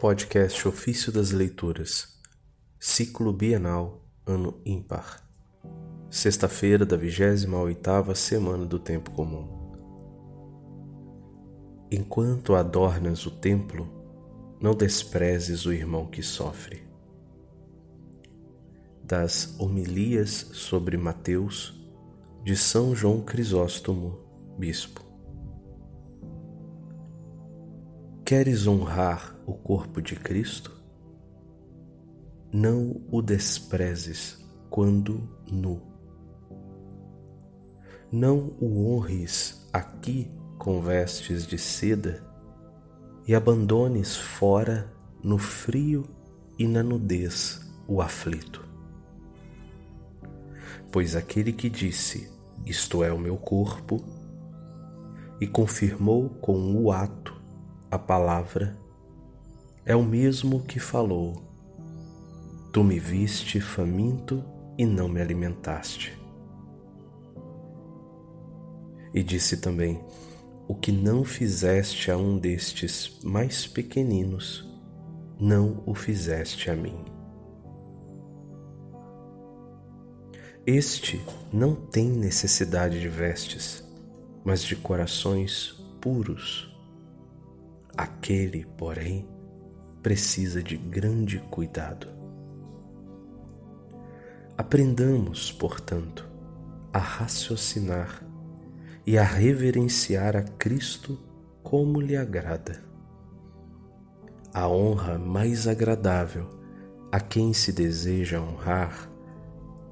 Podcast Ofício das Leituras, Ciclo Bienal, Ano Ímpar. Sexta-feira da 28ª Semana do Tempo Comum. Enquanto adornas o templo, não desprezes o irmão que sofre. Das homilias sobre Mateus, de São João Crisóstomo, Bispo. Queres honrar o corpo de Cristo? Não o desprezes quando nu. Não o honres aqui com vestes de seda e abandones fora no frio e na nudez o aflito. Pois aquele que disse: Isto é o meu corpo, e confirmou com o ato a palavra, é o mesmo que falou: Tu me viste faminto e não me alimentaste. E disse também: O que não fizeste a um destes mais pequeninos, não o fizeste a mim. Este não tem necessidade de vestes, mas de corações puros Aquele, porém, precisa de grande cuidado. Aprendamos, portanto, a raciocinar e a reverenciar a Cristo como lhe agrada. A honra mais agradável a quem se deseja honrar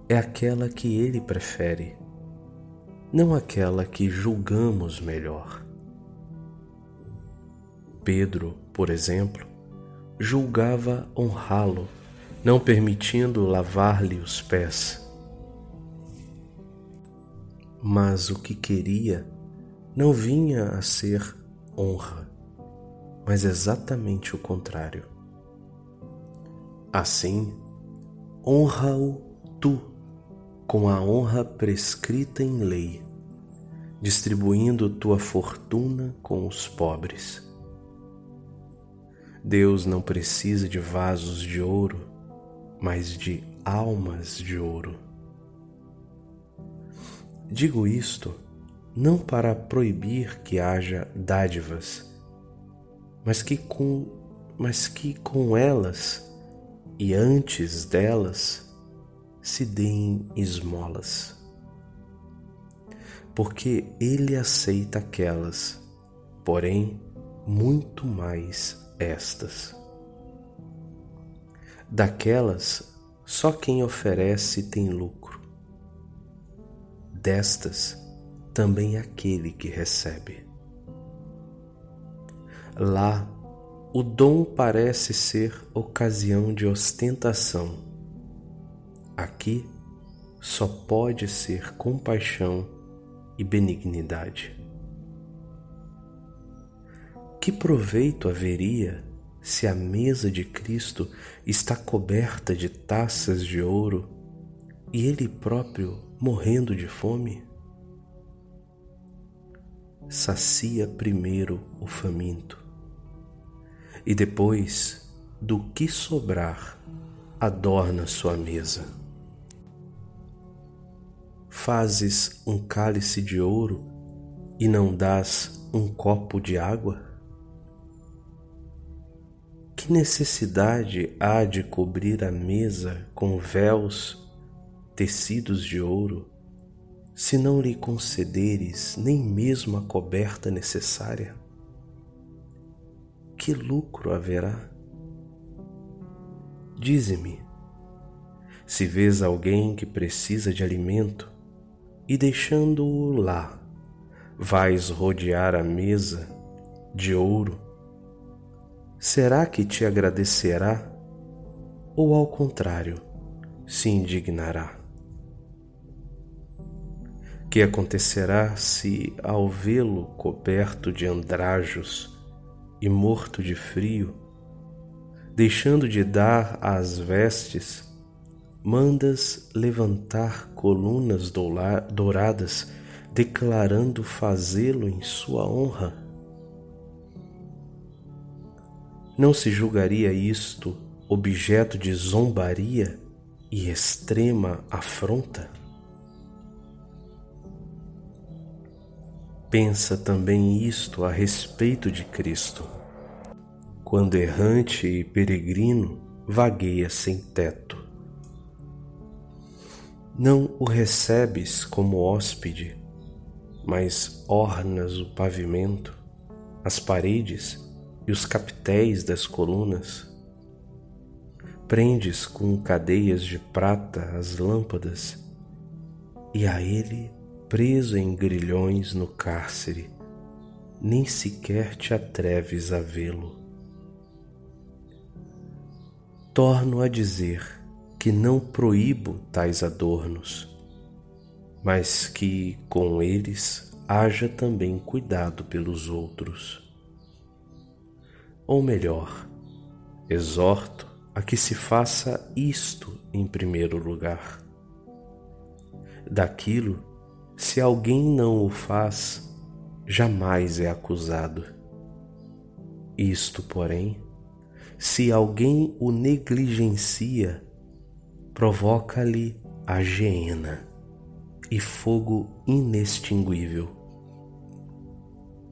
é aquela que ele prefere, não aquela que julgamos melhor. Pedro, por exemplo, julgava honrá-lo, não permitindo lavar-lhe os pés. Mas o que queria não vinha a ser honra, mas exatamente o contrário. Assim, honra-o tu com a honra prescrita em lei, distribuindo tua fortuna com os pobres Deus não precisa de vasos de ouro, mas de almas de ouro. Digo isto não para proibir que haja dádivas, mas que com, mas que com elas e antes delas se deem esmolas. Porque ele aceita aquelas, porém muito mais estas. Daquelas, só quem oferece tem lucro. Destas, também aquele que recebe. Lá, o dom parece ser ocasião de ostentação. Aqui, só pode ser compaixão e benignidade. Que proveito haveria se a mesa de Cristo está coberta de taças de ouro e ele próprio morrendo de fome? Sacia primeiro o faminto e depois, do que sobrar, adorna sua mesa. Fazes um cálice de ouro e não dás um copo de água? Que necessidade há de cobrir a mesa com véus tecidos de ouro, se não lhe concederes nem mesmo a coberta necessária? Que lucro haverá? Dize-me, se vês alguém que precisa de alimento e deixando-o lá, vais rodear a mesa de ouro será que te agradecerá? Ou ao contrário, se indignará? Que acontecerá se, ao vê-lo coberto de andrajos e morto de frio, deixando de dar às vestes, mandas levantar colunas douradas, declarando fazê-lo em sua honra? Não se julgaria isto objeto de zombaria e extrema afronta? Pensa também isto a respeito de Cristo. Quando errante e peregrino, vagueia sem teto. Não o recebes como hóspede, mas ornas o pavimento, as paredes e os capitéis das colunas. Prendes com cadeias de prata as lâmpadas, e a ele, preso em grilhões no cárcere, nem sequer te atreves a vê-lo. Torno a dizer que não proíbo tais adornos, mas que com eles haja também cuidado pelos outros. Ou melhor, exorto a que se faça isto em primeiro lugar. Daquilo, se alguém não o faz, jamais é acusado. Isto, porém, se alguém o negligencia, provoca-lhe a geena e fogo inextinguível,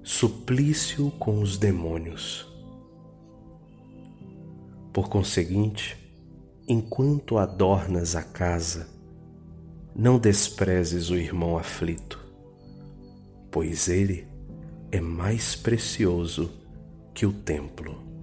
suplício com os demônios. Por conseguinte, enquanto adornas a casa, não desprezes o irmão aflito, pois ele é mais precioso que o templo.